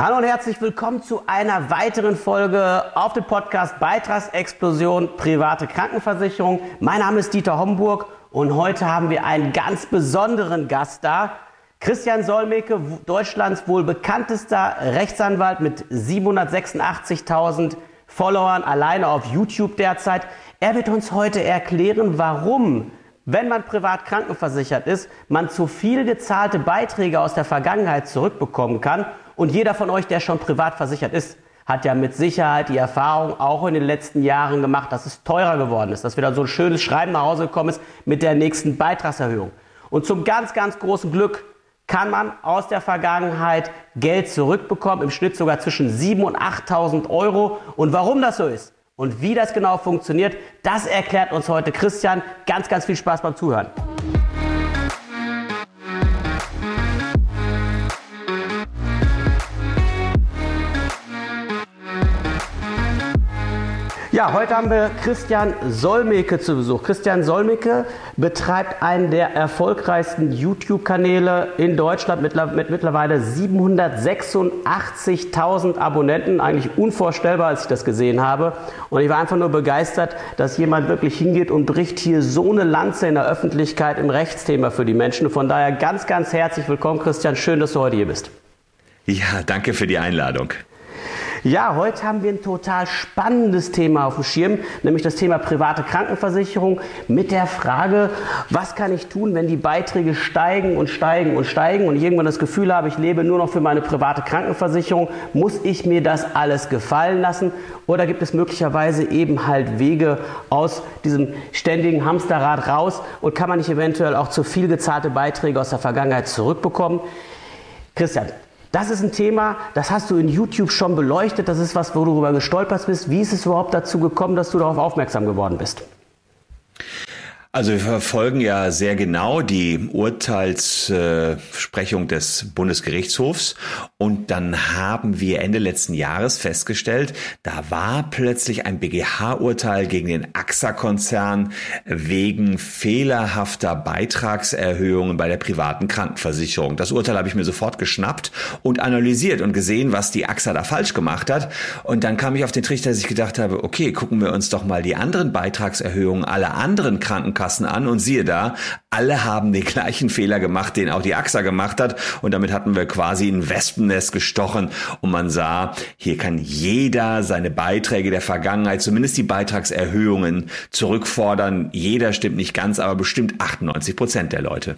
Hallo und herzlich willkommen zu einer weiteren Folge auf dem Podcast Beitragsexplosion private Krankenversicherung. Mein Name ist Dieter Homburg und heute haben wir einen ganz besonderen Gast da. Christian Solmecke, Deutschlands wohl bekanntester Rechtsanwalt mit 786.000 Followern alleine auf YouTube derzeit. Er wird uns heute erklären, warum wenn man privat krankenversichert ist, man zu viel gezahlte Beiträge aus der Vergangenheit zurückbekommen kann. Und jeder von euch, der schon privat versichert ist, hat ja mit Sicherheit die Erfahrung auch in den letzten Jahren gemacht, dass es teurer geworden ist, dass wieder so ein schönes Schreiben nach Hause gekommen ist mit der nächsten Beitragserhöhung. Und zum ganz, ganz großen Glück kann man aus der Vergangenheit Geld zurückbekommen, im Schnitt sogar zwischen 7.000 und 8.000 Euro. Und warum das so ist, und wie das genau funktioniert, das erklärt uns heute Christian. Ganz, ganz viel Spaß beim Zuhören. Ja, heute haben wir Christian Solmecke zu Besuch. Christian Solmecke betreibt einen der erfolgreichsten YouTube-Kanäle in Deutschland mit, mit mittlerweile 786.000 Abonnenten. Eigentlich unvorstellbar, als ich das gesehen habe. Und ich war einfach nur begeistert, dass jemand wirklich hingeht und bricht hier so eine Lanze in der Öffentlichkeit im Rechtsthema für die Menschen. Von daher ganz, ganz herzlich willkommen, Christian. Schön, dass du heute hier bist. Ja, danke für die Einladung. Ja, heute haben wir ein total spannendes Thema auf dem Schirm, nämlich das Thema private Krankenversicherung mit der Frage, was kann ich tun, wenn die Beiträge steigen und steigen und steigen und ich irgendwann das Gefühl habe, ich lebe nur noch für meine private Krankenversicherung, muss ich mir das alles gefallen lassen oder gibt es möglicherweise eben halt Wege aus diesem ständigen Hamsterrad raus und kann man nicht eventuell auch zu viel gezahlte Beiträge aus der Vergangenheit zurückbekommen? Christian, das ist ein Thema, das hast du in YouTube schon beleuchtet. Das ist was, wo du darüber gestolpert bist. Wie ist es überhaupt dazu gekommen, dass du darauf aufmerksam geworden bist? Also wir verfolgen ja sehr genau die Urteilssprechung des Bundesgerichtshofs und dann haben wir Ende letzten Jahres festgestellt, da war plötzlich ein BGH-Urteil gegen den AXA-Konzern wegen fehlerhafter Beitragserhöhungen bei der privaten Krankenversicherung. Das Urteil habe ich mir sofort geschnappt und analysiert und gesehen, was die AXA da falsch gemacht hat. Und dann kam ich auf den Trichter, dass ich gedacht habe, okay, gucken wir uns doch mal die anderen Beitragserhöhungen aller anderen Krankenkassen Krankenkassen an und siehe da, alle haben den gleichen Fehler gemacht, den auch die AXA gemacht hat und damit hatten wir quasi ein Wespennest gestochen und man sah, hier kann jeder seine Beiträge der Vergangenheit, zumindest die Beitragserhöhungen zurückfordern. Jeder stimmt nicht ganz, aber bestimmt 98 Prozent der Leute.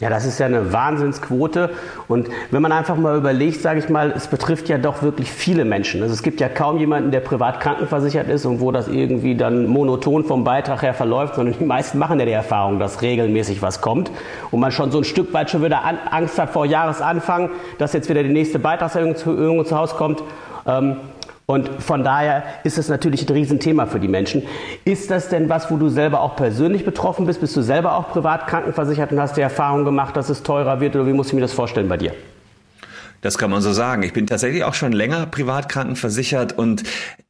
Ja, das ist ja eine Wahnsinnsquote. Und wenn man einfach mal überlegt, sage ich mal, es betrifft ja doch wirklich viele Menschen. Also es gibt ja kaum jemanden, der privat krankenversichert ist und wo das irgendwie dann monoton vom Beitrag her verläuft, sondern die meisten machen ja die Erfahrung, dass regelmäßig was kommt und man schon so ein Stück weit schon wieder Angst hat vor Jahresanfang, dass jetzt wieder die nächste Beitragserhöhung zu, Hause kommt. Ähm, und von daher ist es natürlich ein Riesenthema für die Menschen. Ist das denn was, wo du selber auch persönlich betroffen bist? Bist du selber auch privat krankenversichert und hast die Erfahrung gemacht, dass es teurer wird? Oder wie muss ich mir das vorstellen bei dir? Das kann man so sagen. Ich bin tatsächlich auch schon länger privat krankenversichert und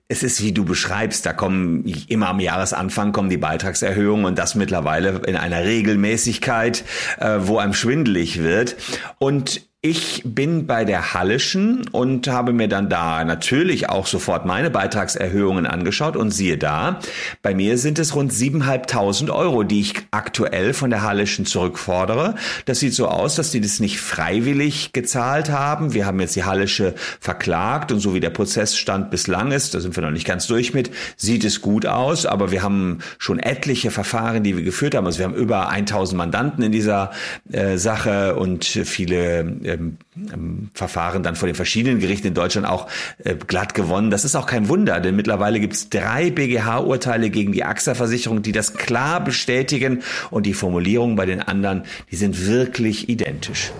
es ist, wie du beschreibst, da kommen immer am Jahresanfang kommen die Beitragserhöhungen und das mittlerweile in einer Regelmäßigkeit, äh, wo einem schwindelig wird. Und ich bin bei der Hallischen und habe mir dann da natürlich auch sofort meine Beitragserhöhungen angeschaut und siehe da, bei mir sind es rund 7.500 Euro, die ich aktuell von der Hallischen zurückfordere. Das sieht so aus, dass die das nicht freiwillig gezahlt haben. Wir haben jetzt die Hallische verklagt und so wie der Prozessstand bislang ist, da sind wir noch nicht ganz durch mit, sieht es gut aus, aber wir haben schon etliche Verfahren, die wir geführt haben. Also wir haben über 1000 Mandanten in dieser äh, Sache und viele äh, ähm, ähm, Verfahren dann vor den verschiedenen Gerichten in Deutschland auch äh, glatt gewonnen. Das ist auch kein Wunder, denn mittlerweile gibt es drei BGH-Urteile gegen die AXA-Versicherung, die das klar bestätigen und die Formulierungen bei den anderen, die sind wirklich identisch.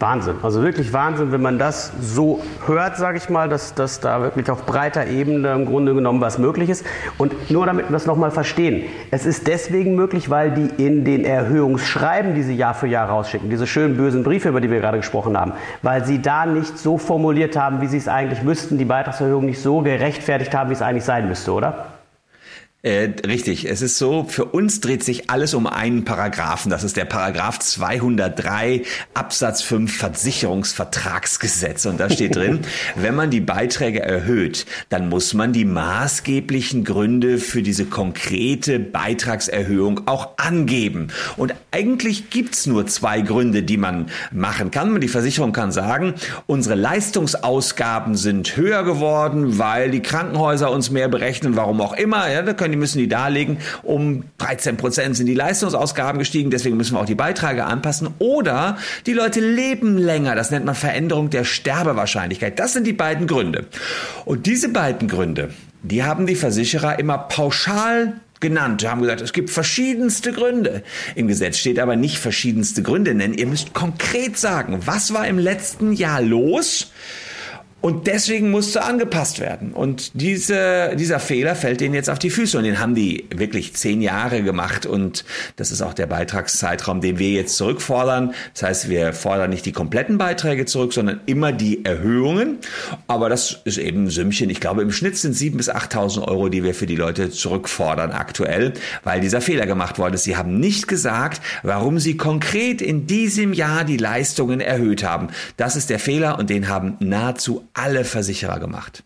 Wahnsinn. Also wirklich Wahnsinn, wenn man das so hört, sage ich mal, dass, dass da wirklich auf breiter Ebene im Grunde genommen was möglich ist. Und nur damit wir das nochmal verstehen. Es ist deswegen möglich, weil die in den Erhöhungsschreiben, die sie Jahr für Jahr rausschicken, diese schönen bösen Briefe, über die wir gerade gesprochen haben, weil sie da nicht so formuliert haben, wie sie es eigentlich müssten, die Beitragserhöhung nicht so gerechtfertigt haben, wie es eigentlich sein müsste, oder? Äh, richtig. Es ist so, für uns dreht sich alles um einen Paragraphen. Das ist der Paragraph 203 Absatz 5 Versicherungsvertragsgesetz. Und da steht drin, wenn man die Beiträge erhöht, dann muss man die maßgeblichen Gründe für diese konkrete Beitragserhöhung auch angeben. Und eigentlich gibt's nur zwei Gründe, die man machen kann. Die Versicherung kann sagen, unsere Leistungsausgaben sind höher geworden, weil die Krankenhäuser uns mehr berechnen, warum auch immer. Ja, da können die müssen die darlegen, um 13 Prozent sind die Leistungsausgaben gestiegen, deswegen müssen wir auch die Beiträge anpassen. Oder die Leute leben länger, das nennt man Veränderung der Sterbewahrscheinlichkeit. Das sind die beiden Gründe. Und diese beiden Gründe, die haben die Versicherer immer pauschal genannt, haben gesagt, es gibt verschiedenste Gründe. Im Gesetz steht aber nicht verschiedenste Gründe nennen. Ihr müsst konkret sagen, was war im letzten Jahr los? Und deswegen musste angepasst werden. Und diese, dieser Fehler fällt denen jetzt auf die Füße. Und den haben die wirklich zehn Jahre gemacht. Und das ist auch der Beitragszeitraum, den wir jetzt zurückfordern. Das heißt, wir fordern nicht die kompletten Beiträge zurück, sondern immer die Erhöhungen. Aber das ist eben ein Sümmchen. Ich glaube, im Schnitt sind sieben bis 8.000 Euro, die wir für die Leute zurückfordern aktuell, weil dieser Fehler gemacht worden ist. Sie haben nicht gesagt, warum sie konkret in diesem Jahr die Leistungen erhöht haben. Das ist der Fehler und den haben nahezu alle Versicherer gemacht.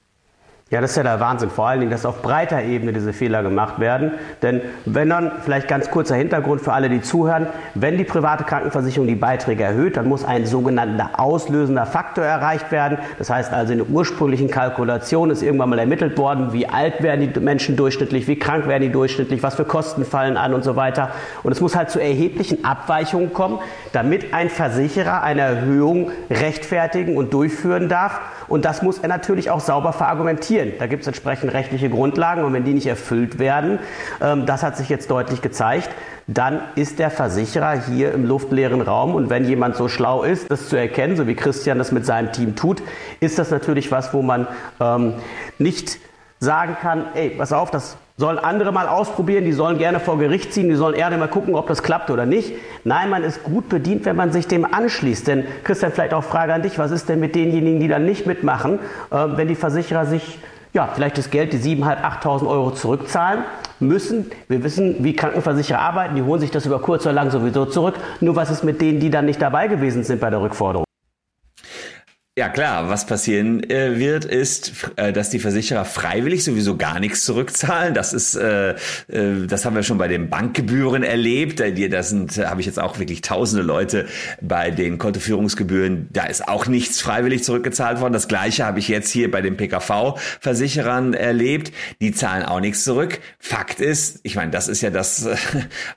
Ja, das ist ja der Wahnsinn. Vor allen Dingen, dass auf breiter Ebene diese Fehler gemacht werden. Denn wenn dann, vielleicht ganz kurzer Hintergrund für alle, die zuhören, wenn die private Krankenversicherung die Beiträge erhöht, dann muss ein sogenannter auslösender Faktor erreicht werden. Das heißt also, in der ursprünglichen Kalkulation ist irgendwann mal ermittelt worden, wie alt werden die Menschen durchschnittlich, wie krank werden die durchschnittlich, was für Kosten fallen an und so weiter. Und es muss halt zu erheblichen Abweichungen kommen, damit ein Versicherer eine Erhöhung rechtfertigen und durchführen darf. Und das muss er natürlich auch sauber verargumentieren. Da gibt es entsprechend rechtliche Grundlagen und wenn die nicht erfüllt werden, ähm, das hat sich jetzt deutlich gezeigt, dann ist der Versicherer hier im luftleeren Raum. Und wenn jemand so schlau ist, das zu erkennen, so wie Christian das mit seinem Team tut, ist das natürlich was, wo man ähm, nicht sagen kann, ey, pass auf, das sollen andere mal ausprobieren, die sollen gerne vor Gericht ziehen, die sollen eher mal gucken, ob das klappt oder nicht. Nein, man ist gut bedient, wenn man sich dem anschließt. Denn Christian, vielleicht auch Frage an dich, was ist denn mit denjenigen, die dann nicht mitmachen, äh, wenn die Versicherer sich ja, vielleicht das Geld, die 7.500, 8.000 Euro zurückzahlen müssen. Wir wissen, wie Krankenversicherer arbeiten, die holen sich das über kurz oder lang sowieso zurück. Nur was ist mit denen, die dann nicht dabei gewesen sind bei der Rückforderung? Ja klar, was passieren äh, wird, ist, äh, dass die Versicherer freiwillig sowieso gar nichts zurückzahlen. Das ist, äh, äh, das haben wir schon bei den Bankgebühren erlebt. Äh, das sind, äh, habe ich jetzt auch wirklich tausende Leute bei den Kontoführungsgebühren. Da ist auch nichts freiwillig zurückgezahlt worden. Das gleiche habe ich jetzt hier bei den PKV-Versicherern erlebt. Die zahlen auch nichts zurück. Fakt ist, ich meine, das ist ja das,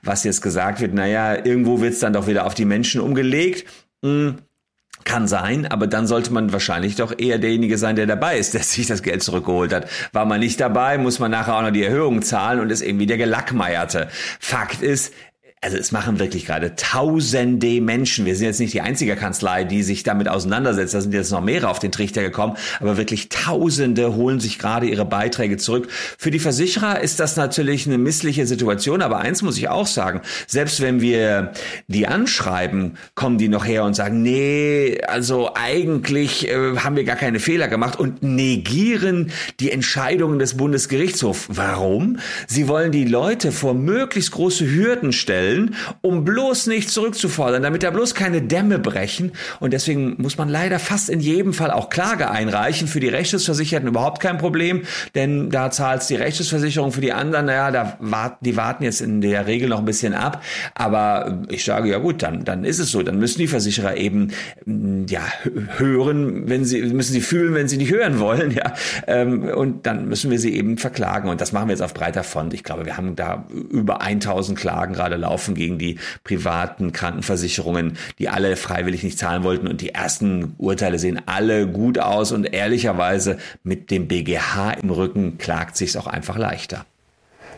was jetzt gesagt wird. Naja, irgendwo wird es dann doch wieder auf die Menschen umgelegt. Hm kann sein, aber dann sollte man wahrscheinlich doch eher derjenige sein, der dabei ist, der sich das Geld zurückgeholt hat. War man nicht dabei, muss man nachher auch noch die Erhöhung zahlen und ist irgendwie der Gelackmeierte. Fakt ist, also es machen wirklich gerade tausende Menschen. Wir sind jetzt nicht die einzige Kanzlei, die sich damit auseinandersetzt. Da sind jetzt noch mehrere auf den Trichter gekommen. Aber wirklich tausende holen sich gerade ihre Beiträge zurück. Für die Versicherer ist das natürlich eine missliche Situation. Aber eins muss ich auch sagen. Selbst wenn wir die anschreiben, kommen die noch her und sagen, nee, also eigentlich äh, haben wir gar keine Fehler gemacht und negieren die Entscheidungen des Bundesgerichtshofs. Warum? Sie wollen die Leute vor möglichst große Hürden stellen stellen, um bloß nicht zurückzufordern, damit da bloß keine Dämme brechen. Und deswegen muss man leider fast in jedem Fall auch Klage einreichen. Für die Rechtsschutzversicherten überhaupt kein Problem, denn da zahlt die Rechtsschutzversicherung für die anderen, naja, da warten, die warten jetzt in der Regel noch ein bisschen ab. Aber ich sage, ja gut, dann, dann ist es so. Dann müssen die Versicherer eben, mm, ja, hören, wenn sie, müssen sie fühlen, wenn sie nicht hören wollen, ja. Ähm, und dann müssen wir sie eben verklagen. Und das machen wir jetzt auf breiter Front. Ich glaube, wir haben da über 1000 Klagen gerade laufen laufen gegen die privaten Krankenversicherungen, die alle freiwillig nicht zahlen wollten. Und die ersten Urteile sehen alle gut aus und ehrlicherweise mit dem BGH im Rücken klagt sich auch einfach leichter.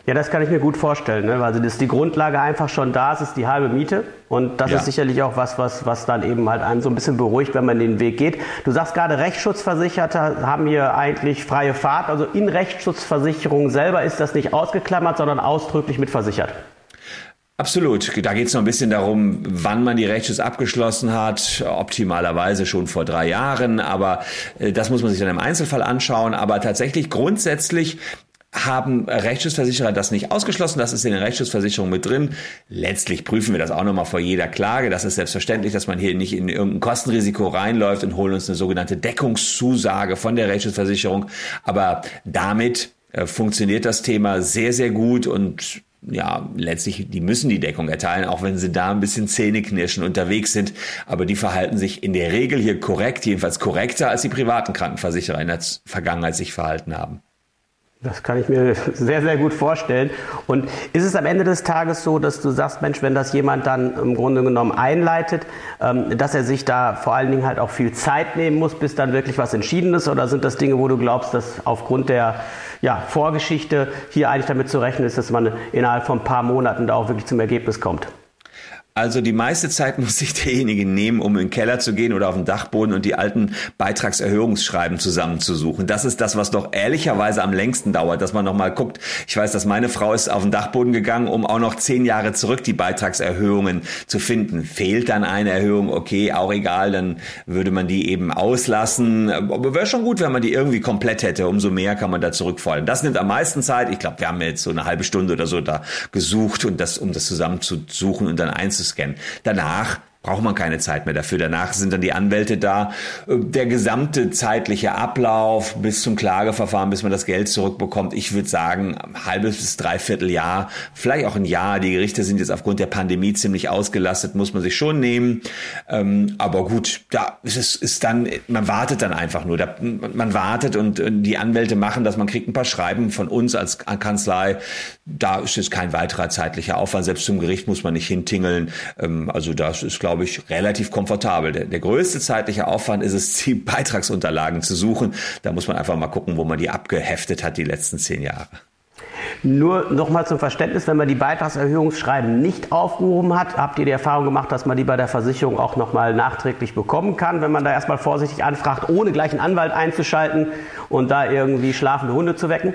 Ja, das kann ich mir gut vorstellen. Ne? Also dass die Grundlage einfach schon da ist, ist die halbe Miete. Und das ja. ist sicherlich auch was, was, was dann eben halt einen so ein bisschen beruhigt, wenn man den Weg geht. Du sagst gerade, Rechtsschutzversicherte haben hier eigentlich freie Fahrt. Also in Rechtsschutzversicherungen selber ist das nicht ausgeklammert, sondern ausdrücklich mit versichert. Absolut. Da geht es noch ein bisschen darum, wann man die Rechtsschutz abgeschlossen hat. Optimalerweise schon vor drei Jahren, aber äh, das muss man sich dann im Einzelfall anschauen. Aber tatsächlich grundsätzlich haben Rechtsschutzversicherer das nicht ausgeschlossen. Das ist in den Rechtsschutzversicherungen mit drin. Letztlich prüfen wir das auch nochmal vor jeder Klage. Das ist selbstverständlich, dass man hier nicht in irgendein Kostenrisiko reinläuft und holen uns eine sogenannte Deckungszusage von der Rechtsschutzversicherung. Aber damit äh, funktioniert das Thema sehr, sehr gut und ja, letztlich, die müssen die Deckung erteilen, auch wenn sie da ein bisschen Zähneknirschen unterwegs sind. Aber die verhalten sich in der Regel hier korrekt, jedenfalls korrekter, als die privaten Krankenversicherer in der Vergangenheit sich verhalten haben. Das kann ich mir sehr, sehr gut vorstellen. Und ist es am Ende des Tages so, dass du sagst, Mensch, wenn das jemand dann im Grunde genommen einleitet, ähm, dass er sich da vor allen Dingen halt auch viel Zeit nehmen muss, bis dann wirklich was entschieden ist? Oder sind das Dinge, wo du glaubst, dass aufgrund der ja, Vorgeschichte hier eigentlich damit zu rechnen ist, dass man innerhalb von ein paar Monaten da auch wirklich zum Ergebnis kommt? Also die meiste Zeit muss sich derjenige nehmen, um in den Keller zu gehen oder auf den Dachboden und die alten Beitragserhöhungsschreiben zusammenzusuchen. Das ist das, was doch ehrlicherweise am längsten dauert, dass man nochmal guckt. Ich weiß, dass meine Frau ist auf den Dachboden gegangen, um auch noch zehn Jahre zurück die Beitragserhöhungen zu finden. Fehlt dann eine Erhöhung, okay, auch egal, dann würde man die eben auslassen. Aber wäre schon gut, wenn man die irgendwie komplett hätte. Umso mehr kann man da zurückfallen. Das nimmt am meisten Zeit. Ich glaube, wir haben jetzt so eine halbe Stunde oder so da gesucht und das, um das zusammenzusuchen und dann einzusetzen scannen. Danach braucht man keine Zeit mehr dafür. Danach sind dann die Anwälte da. Der gesamte zeitliche Ablauf bis zum Klageverfahren, bis man das Geld zurückbekommt, ich würde sagen, halbes bis dreiviertel Jahr, vielleicht auch ein Jahr. Die Gerichte sind jetzt aufgrund der Pandemie ziemlich ausgelastet, muss man sich schon nehmen. Ähm, aber gut, da ist es ist dann, man wartet dann einfach nur. Man wartet und die Anwälte machen das. Man kriegt ein paar Schreiben von uns als Kanzlei. Da ist es kein weiterer zeitlicher Aufwand. Selbst zum Gericht muss man nicht hintingeln. Ähm, also das ist, glaube ich, relativ komfortabel. Der, der größte zeitliche Aufwand ist es, die Beitragsunterlagen zu suchen. Da muss man einfach mal gucken, wo man die abgeheftet hat die letzten zehn Jahre. Nur nochmal zum Verständnis, wenn man die Beitragserhöhungsschreiben nicht aufgehoben hat, habt ihr die Erfahrung gemacht, dass man die bei der Versicherung auch nochmal nachträglich bekommen kann, wenn man da erstmal vorsichtig anfragt, ohne gleich einen Anwalt einzuschalten und da irgendwie schlafende Hunde zu wecken?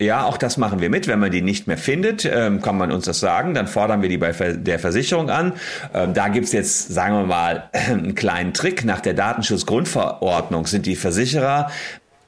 Ja, auch das machen wir mit. Wenn man die nicht mehr findet, ähm, kann man uns das sagen. Dann fordern wir die bei der Versicherung an. Ähm, da gibt's jetzt, sagen wir mal, einen kleinen Trick. Nach der Datenschutzgrundverordnung sind die Versicherer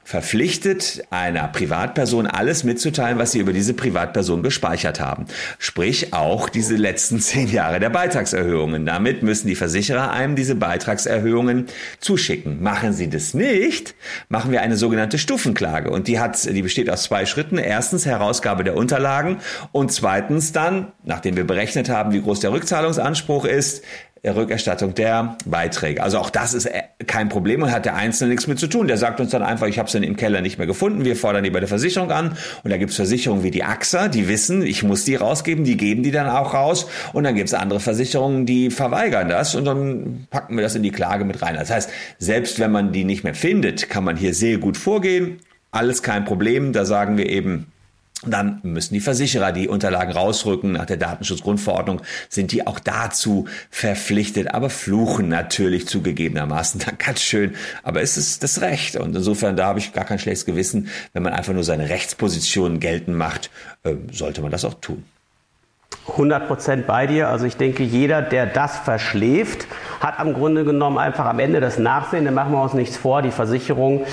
verpflichtet, einer Privatperson alles mitzuteilen, was sie über diese Privatperson gespeichert haben. Sprich auch diese letzten zehn Jahre der Beitragserhöhungen. Damit müssen die Versicherer einem diese Beitragserhöhungen zuschicken. Machen sie das nicht, machen wir eine sogenannte Stufenklage. Und die hat, die besteht aus zwei Schritten. Erstens Herausgabe der Unterlagen und zweitens dann, nachdem wir berechnet haben, wie groß der Rückzahlungsanspruch ist, Rückerstattung der Beiträge. Also auch das ist äh, kein Problem und hat der Einzelne nichts mit zu tun. Der sagt uns dann einfach, ich habe es im Keller nicht mehr gefunden. Wir fordern die bei der Versicherung an und da gibt es Versicherungen wie die AXA, die wissen, ich muss die rausgeben, die geben die dann auch raus und dann gibt es andere Versicherungen, die verweigern das und dann packen wir das in die Klage mit rein. Das heißt, selbst wenn man die nicht mehr findet, kann man hier sehr gut vorgehen. Alles kein Problem. Da sagen wir eben, dann müssen die Versicherer die Unterlagen rausrücken. Nach der Datenschutzgrundverordnung sind die auch dazu verpflichtet, aber fluchen natürlich zugegebenermaßen dann ganz schön. Aber es ist das Recht. Und insofern, da habe ich gar kein schlechtes Gewissen. Wenn man einfach nur seine Rechtsposition geltend macht, äh, sollte man das auch tun. 100 Prozent bei dir. Also ich denke, jeder, der das verschläft, hat am Grunde genommen einfach am Ende das Nachsehen. Da machen wir uns nichts vor. Die Versicherung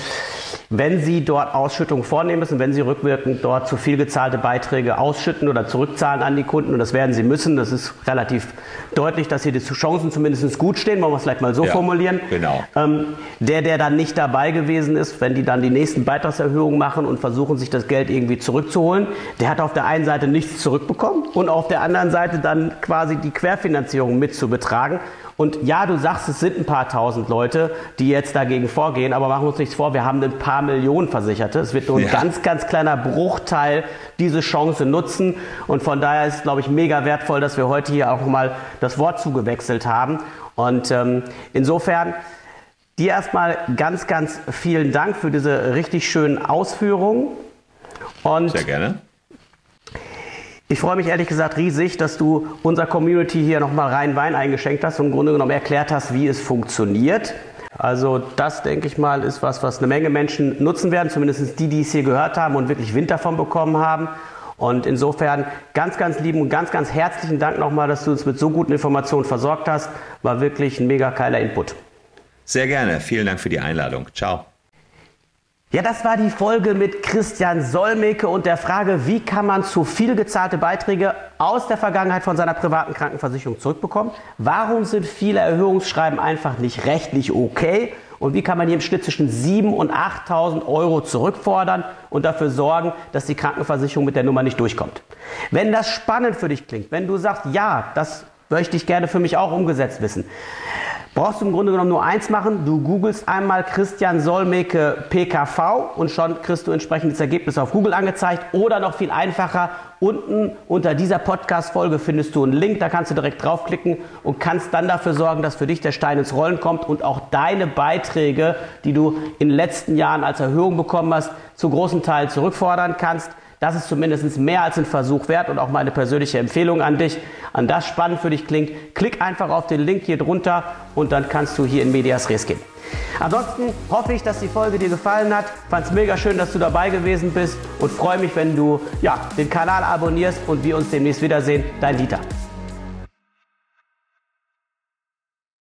wenn Sie dort Ausschüttungen vornehmen müssen, wenn Sie rückwirkend dort zu viel gezahlte Beiträge ausschütten oder zurückzahlen an die Kunden, und das werden Sie müssen, das ist relativ deutlich, dass hier die Chancen zumindest gut stehen, wollen wir es vielleicht mal so ja, formulieren. Genau. Ähm, der, der dann nicht dabei gewesen ist, wenn die dann die nächsten Beitragserhöhungen machen und versuchen, sich das Geld irgendwie zurückzuholen, der hat auf der einen Seite nichts zurückbekommen und auf der anderen Seite dann quasi die Querfinanzierung mit zu betragen. Und ja, du sagst, es sind ein paar tausend Leute, die jetzt dagegen vorgehen, aber machen wir uns nichts vor, wir haben ein paar Millionen Versicherte. Es wird nur ein ja. ganz, ganz kleiner Bruchteil diese Chance nutzen. Und von daher ist es, glaube ich, mega wertvoll, dass wir heute hier auch mal das Wort zugewechselt haben. Und ähm, insofern dir erstmal ganz, ganz vielen Dank für diese richtig schönen Ausführungen. Und Sehr gerne. Ich freue mich ehrlich gesagt riesig, dass du unserer Community hier nochmal rein Wein eingeschenkt hast und im Grunde genommen erklärt hast, wie es funktioniert. Also das, denke ich mal, ist was, was eine Menge Menschen nutzen werden, zumindest die, die es hier gehört haben und wirklich Wind davon bekommen haben. Und insofern ganz, ganz lieben und ganz, ganz herzlichen Dank nochmal, dass du uns mit so guten Informationen versorgt hast. War wirklich ein mega geiler Input. Sehr gerne. Vielen Dank für die Einladung. Ciao. Ja, das war die Folge mit Christian Solmecke und der Frage, wie kann man zu viel gezahlte Beiträge aus der Vergangenheit von seiner privaten Krankenversicherung zurückbekommen? Warum sind viele Erhöhungsschreiben einfach nicht rechtlich okay? Und wie kann man hier im Schnitt zwischen 7.000 und 8.000 Euro zurückfordern und dafür sorgen, dass die Krankenversicherung mit der Nummer nicht durchkommt? Wenn das spannend für dich klingt, wenn du sagst, ja, das möchte ich gerne für mich auch umgesetzt wissen, brauchst du im Grunde genommen nur eins machen. Du googelst einmal Christian Solmecke PKV und schon kriegst du entsprechendes Ergebnis auf Google angezeigt. Oder noch viel einfacher, unten unter dieser Podcast-Folge findest du einen Link, da kannst du direkt draufklicken und kannst dann dafür sorgen, dass für dich der Stein ins Rollen kommt und auch deine Beiträge, die du in den letzten Jahren als Erhöhung bekommen hast, zu großen Teil zurückfordern kannst. Das ist zumindest mehr als ein Versuch wert und auch meine persönliche Empfehlung an dich. An das spannend für dich klingt, klick einfach auf den Link hier drunter und dann kannst du hier in Medias Res gehen. Ansonsten hoffe ich, dass die Folge dir gefallen hat. Fand es mega schön, dass du dabei gewesen bist und freue mich, wenn du ja, den Kanal abonnierst und wir uns demnächst wiedersehen. Dein Dieter.